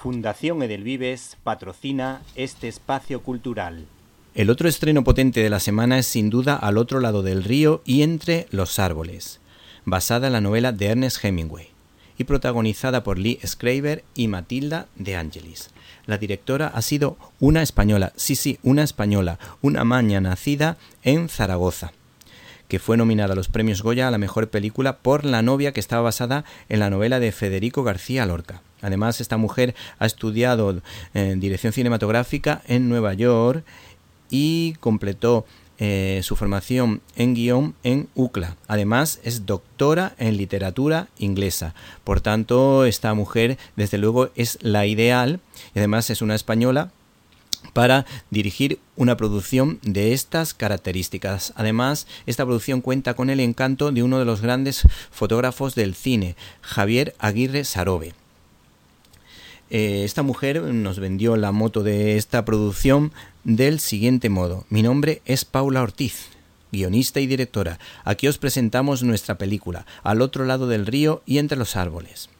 Fundación Edelvives patrocina este espacio cultural. El otro estreno potente de la semana es sin duda Al otro lado del río y entre los árboles, basada en la novela de Ernest Hemingway y protagonizada por Lee Schreiber y Matilda de Angelis. La directora ha sido una española, sí, sí, una española, una maña nacida en Zaragoza que fue nominada a los premios Goya a la mejor película por La novia, que estaba basada en la novela de Federico García Lorca. Además, esta mujer ha estudiado eh, dirección cinematográfica en Nueva York y completó eh, su formación en guion en UCLA. Además, es doctora en literatura inglesa. Por tanto, esta mujer, desde luego, es la ideal y además es una española para dirigir una producción de estas características. Además, esta producción cuenta con el encanto de uno de los grandes fotógrafos del cine, Javier Aguirre Sarobe. Eh, esta mujer nos vendió la moto de esta producción del siguiente modo. Mi nombre es Paula Ortiz, guionista y directora. Aquí os presentamos nuestra película, Al otro lado del río y entre los árboles,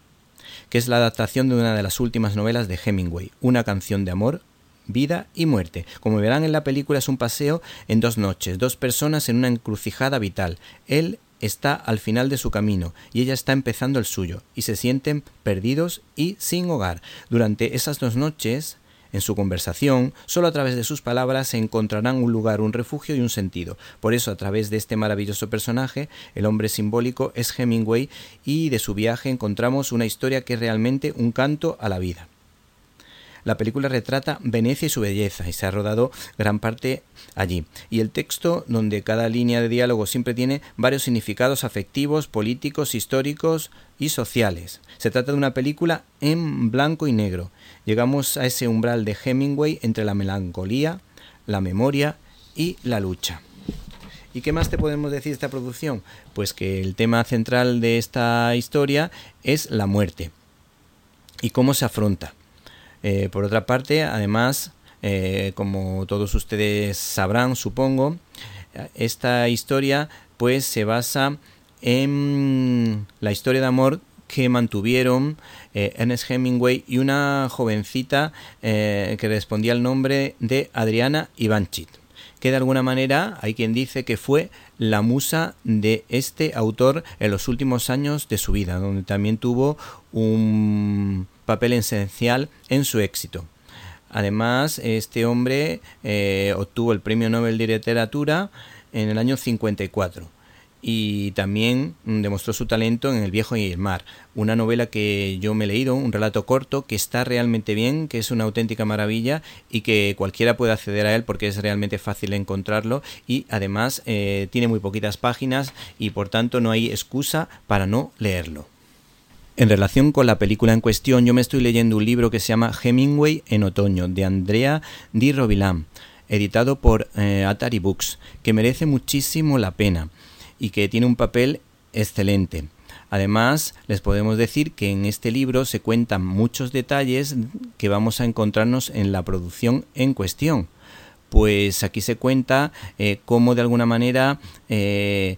que es la adaptación de una de las últimas novelas de Hemingway, Una canción de amor vida y muerte. Como verán en la película es un paseo en dos noches, dos personas en una encrucijada vital. Él está al final de su camino y ella está empezando el suyo, y se sienten perdidos y sin hogar. Durante esas dos noches, en su conversación, solo a través de sus palabras se encontrarán un lugar, un refugio y un sentido. Por eso, a través de este maravilloso personaje, el hombre simbólico es Hemingway y de su viaje encontramos una historia que es realmente un canto a la vida. La película retrata Venecia y su belleza y se ha rodado gran parte allí. Y el texto, donde cada línea de diálogo siempre tiene varios significados afectivos, políticos, históricos y sociales. Se trata de una película en blanco y negro. Llegamos a ese umbral de Hemingway entre la melancolía, la memoria y la lucha. ¿Y qué más te podemos decir de esta producción? Pues que el tema central de esta historia es la muerte y cómo se afronta. Eh, por otra parte, además, eh, como todos ustedes sabrán, supongo, esta historia pues se basa en la historia de amor que mantuvieron eh, Ernest Hemingway y una jovencita que respondía al nombre de Adriana Ivanchit, que de alguna manera hay quien dice que fue la musa de este autor en los últimos años de su vida, donde también tuvo un papel esencial en su éxito. Además, este hombre eh, obtuvo el Premio Nobel de Literatura en el año 54 y también demostró su talento en El viejo y el mar, una novela que yo me he leído, un relato corto que está realmente bien, que es una auténtica maravilla y que cualquiera puede acceder a él porque es realmente fácil encontrarlo y además eh, tiene muy poquitas páginas y por tanto no hay excusa para no leerlo. En relación con la película en cuestión, yo me estoy leyendo un libro que se llama Hemingway en otoño, de Andrea Di editado por eh, Atari Books, que merece muchísimo la pena y que tiene un papel excelente. Además, les podemos decir que en este libro se cuentan muchos detalles que vamos a encontrarnos en la producción en cuestión. Pues aquí se cuenta eh, cómo de alguna manera eh,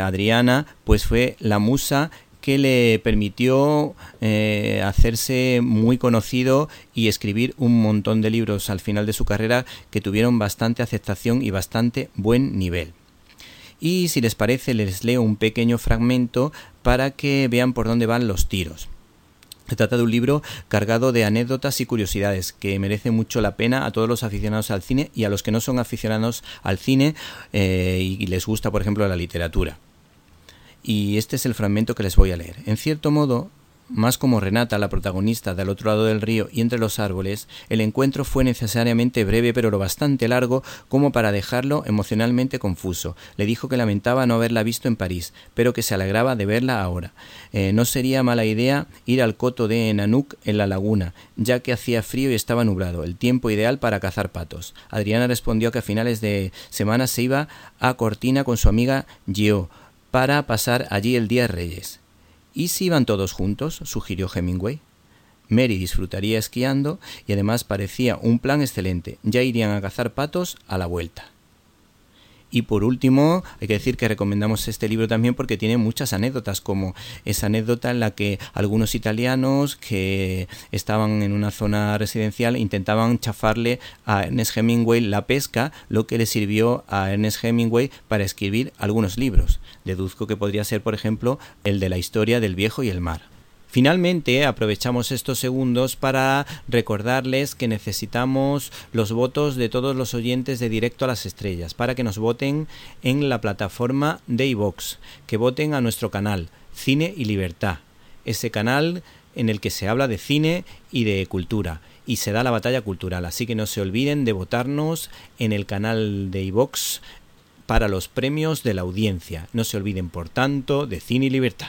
Adriana pues fue la musa que le permitió eh, hacerse muy conocido y escribir un montón de libros al final de su carrera que tuvieron bastante aceptación y bastante buen nivel. Y si les parece les leo un pequeño fragmento para que vean por dónde van los tiros. Se trata de un libro cargado de anécdotas y curiosidades que merece mucho la pena a todos los aficionados al cine y a los que no son aficionados al cine eh, y les gusta, por ejemplo, la literatura y este es el fragmento que les voy a leer. En cierto modo, más como Renata, la protagonista del otro lado del río y entre los árboles, el encuentro fue necesariamente breve pero lo bastante largo como para dejarlo emocionalmente confuso. Le dijo que lamentaba no haberla visto en París, pero que se alegraba de verla ahora. Eh, no sería mala idea ir al coto de Nanook en la laguna, ya que hacía frío y estaba nublado, el tiempo ideal para cazar patos. Adriana respondió que a finales de semana se iba a Cortina con su amiga Gio para pasar allí el día Reyes. ¿Y si iban todos juntos? sugirió Hemingway. Mary disfrutaría esquiando y además parecía un plan excelente. Ya irían a cazar patos a la vuelta. Y por último, hay que decir que recomendamos este libro también porque tiene muchas anécdotas, como esa anécdota en la que algunos italianos que estaban en una zona residencial intentaban chafarle a Ernest Hemingway la pesca, lo que le sirvió a Ernest Hemingway para escribir algunos libros. Deduzco que podría ser, por ejemplo, el de la historia del viejo y el mar. Finalmente, aprovechamos estos segundos para recordarles que necesitamos los votos de todos los oyentes de Directo a las Estrellas para que nos voten en la plataforma de iVox, que voten a nuestro canal Cine y Libertad, ese canal en el que se habla de cine y de cultura y se da la batalla cultural. Así que no se olviden de votarnos en el canal de iVox para los premios de la audiencia. No se olviden, por tanto, de Cine y Libertad.